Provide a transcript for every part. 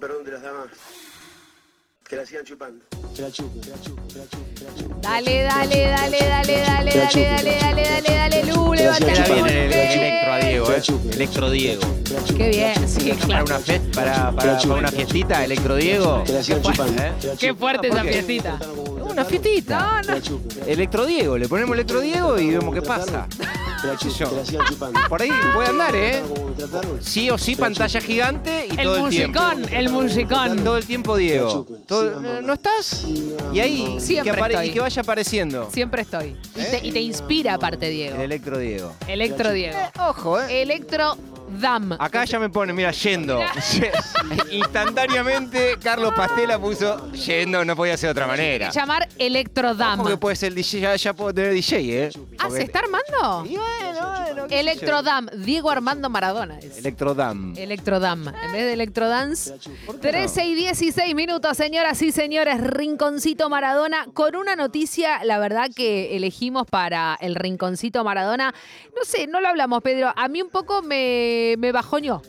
con perdón de las damas, que la sigan chupando. Que la chupen, que la chupen, que la chupen, que la chupen. Dale, dale, dale, dale, dale, dale, dale, dale, dale, dale, Lu, levanta la mano. el, el electro a Diego, ¿eh? Electro Diego. Qué bien, sí, Para claro. una, fe- para, para, para una fiestita, Electro Diego. Qué fuerte, Que la Qué chupen. fuerte ¿por esa fiestita. Una fiestita. No, no. Electro Diego, le ponemos Electro Diego y vemos qué pasa. Chupando. Por ahí puede andar, ¿eh? Sí o sí, pantalla gigante y El todo el tiempo. musicón, el musicón. Todo el tiempo, Diego. Todo- ¿no, mamá. ¿No estás? Y ahí, Siempre que, apare- estoy. y que vaya apareciendo. Siempre estoy. Y te, y te inspira aparte, Diego. El Electro Diego. Electro Diego. Ojo, ¿eh? Electro Dam. Acá ya me pone, mira, yendo. Instantáneamente, Carlos Pastela puso yendo, no podía ser de otra manera. Llamar Electro Dam. Ojo que puede ser el DJ, ya, ya puedo tener DJ, ¿eh? Ah, Porque- ¿se está armando? Y bueno, bueno. qué sé Electro yo. Dam. Diego Armando Maradona. es. Electrodam. Electrodam. En vez de Electrodance. 13 y 16 minutos, señoras y señores. Rinconcito Maradona. Con una noticia, la verdad que elegimos para el Rinconcito Maradona. No sé, no lo hablamos, Pedro. A mí un poco me, me bajoñó.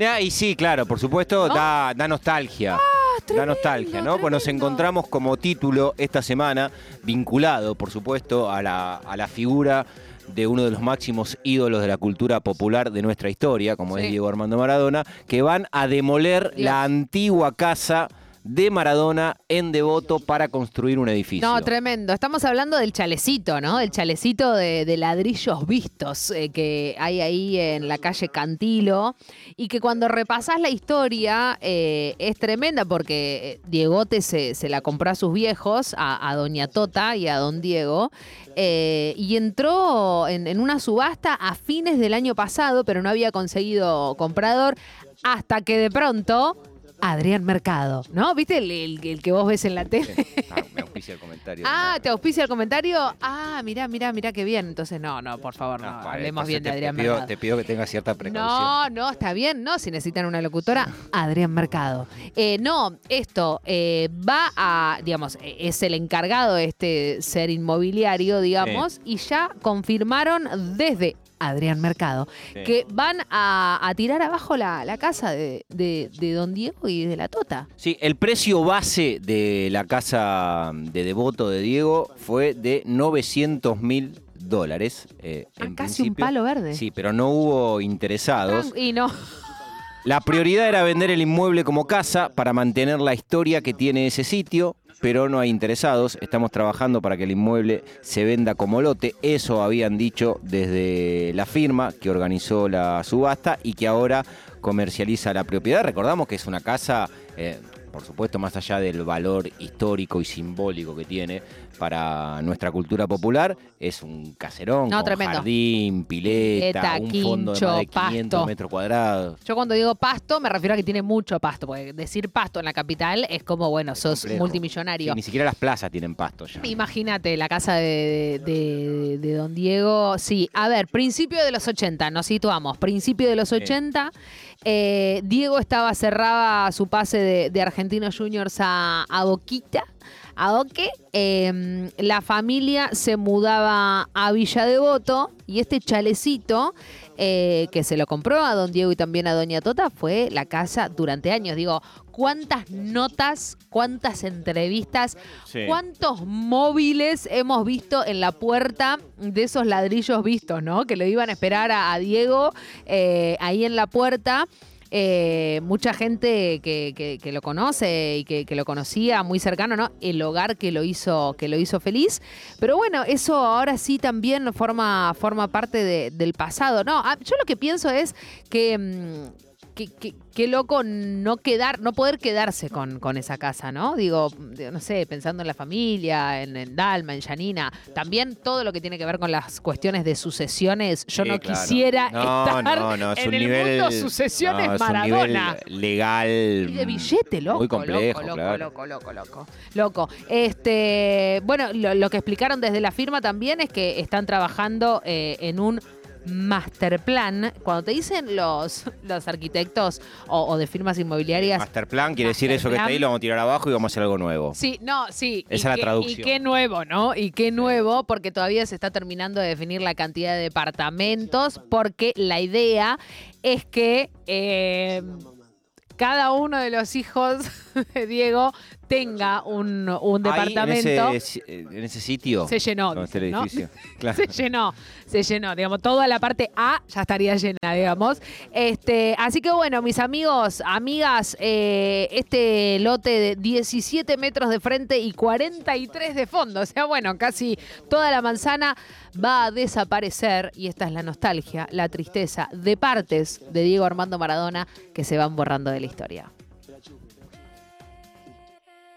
Ah, y sí, claro, por supuesto, ¿No? da, da nostalgia. da tremendo, nostalgia, ¿no? Pues nos encontramos como título esta semana, vinculado, por supuesto, a la, a la figura de uno de los máximos ídolos de la cultura popular de nuestra historia, como Sí. es Diego Armando Maradona, que van a demoler Dios. la antigua casa de Maradona en Devoto para construir un edificio. No, tremendo. Estamos hablando del chalecito, ¿no? Del chalecito de, ladrillos vistos eh, que hay ahí en la calle Cantilo. Y que cuando repasás la historia eh, es tremenda porque eh, Diegote se, se la compró a sus viejos, a, Doña Tota y a Don Diego. y entró en, en una subasta a fines del año pasado, pero no había conseguido comprador. Hasta que de pronto. Adrián Mercado, ¿no? ¿Viste el, el- el que vos ves en la tele? Ah, me auspicia el comentario. Ah, ¿te auspicia el comentario? Ah, mirá, mirá, mirá qué bien. Entonces, no, no, por favor, no, vale, hablemos bien de Adrián te pido, Mercado. te pido que tengas cierta precaución. No, no, está bien, no, si necesitan una locutora, Adrián Mercado. Eh, no, esto eh, va a, digamos, eh, es el encargado de este ser inmobiliario, digamos, y ya confirmaron desde Adrián Mercado Sí. que van a, a tirar abajo la, la casa de, de- de Don Diego y de la Tota. Sí, el precio base de la casa de devoto de Diego fue de 900 mil dólares. eh, Ah, en casi un palo verde. Sí, pero no hubo interesados. Y no. La prioridad era vender el inmueble como casa para mantener la historia que tiene ese sitio, pero no hay interesados. Estamos trabajando para que el inmueble se venda como lote. Eso habían dicho desde la firma que organizó la subasta y que ahora comercializa la propiedad. Recordamos que es una casa, eh, por supuesto, más allá del valor histórico y simbólico que tiene para nuestra cultura popular, es un caserón No, con jardín, pileta, un fondo de más de 500 pasto. metros cuadrados. Yo cuando digo pasto me refiero a que tiene mucho pasto, porque decir pasto en la capital es como, bueno, sos Complejo. multimillonario. Sí, ni siquiera las plazas tienen pasto ya. Imagínate la casa de, de- de Don Diego. Sí, a ver, principio de los 80, nos situamos. Principio de los 80, eh, Diego estaba cerrada su pase de, de Argentinos Juniors a, a Boquita. A Boque, eh, la familia se mudaba a Villa Devoto y este chalecito eh, que se lo compró a don Diego y también a doña Tota fue la casa durante años. Digo, ¿cuántas notas, cuántas entrevistas, Sí. cuántos móviles hemos visto en la puerta de esos ladrillos vistos, ¿no? Que lo iban a esperar a, a Diego eh, ahí en la puerta. Eh, mucha gente que, que- lo conoce y que, lo conocía muy cercano, ¿no? El hogar que lo hizo, que lo hizo feliz. Pero bueno, eso ahora sí también forma, forma parte de- del pasado. No, ah, yo lo que pienso es que. mm, Qué loco no quedar, no poder quedarse con, con esa casa, ¿no? Digo, no sé, pensando en la familia, en, en Dalma, en Yanina, también todo lo que tiene que ver con las cuestiones de sucesiones. Yo Sí, no claro. quisiera No, estar no, no, es en un el nivel, mundo sucesiones un Maradona. nivel legal. Y de billete, loco. Muy complejo, loco, claro. loco, loco, loco, loco. Este, bueno, lo, lo que explicaron desde la firma también es que están trabajando eh, en un master plan. Cuando te dicen los, los arquitectos o, o de firmas inmobiliarias. Master plan quiere decir eso que está ahí, lo vamos a tirar abajo y vamos a hacer algo nuevo. Sí, no, sí. Esa y es la traducción. Y qué nuevo, ¿no? Y qué nuevo, porque todavía se está terminando de definir la cantidad de departamentos, porque la idea es que eh, cada uno de los hijos de Diego tenga un, un Ahí, departamento. en, ese, en ese sitio. Se llenó, donde está el ¿no? edificio. Claro. Se llenó, se llenó. Digamos, toda la parte A ya estaría llena, digamos. Este, así que bueno, mis amigos, amigas, eh, este lote de 17 metros de frente y 43 de fondo. O sea, bueno, casi toda la manzana va a desaparecer. Y esta es la nostalgia, la tristeza de partes de Diego Armando Maradona que se van borrando de la historia.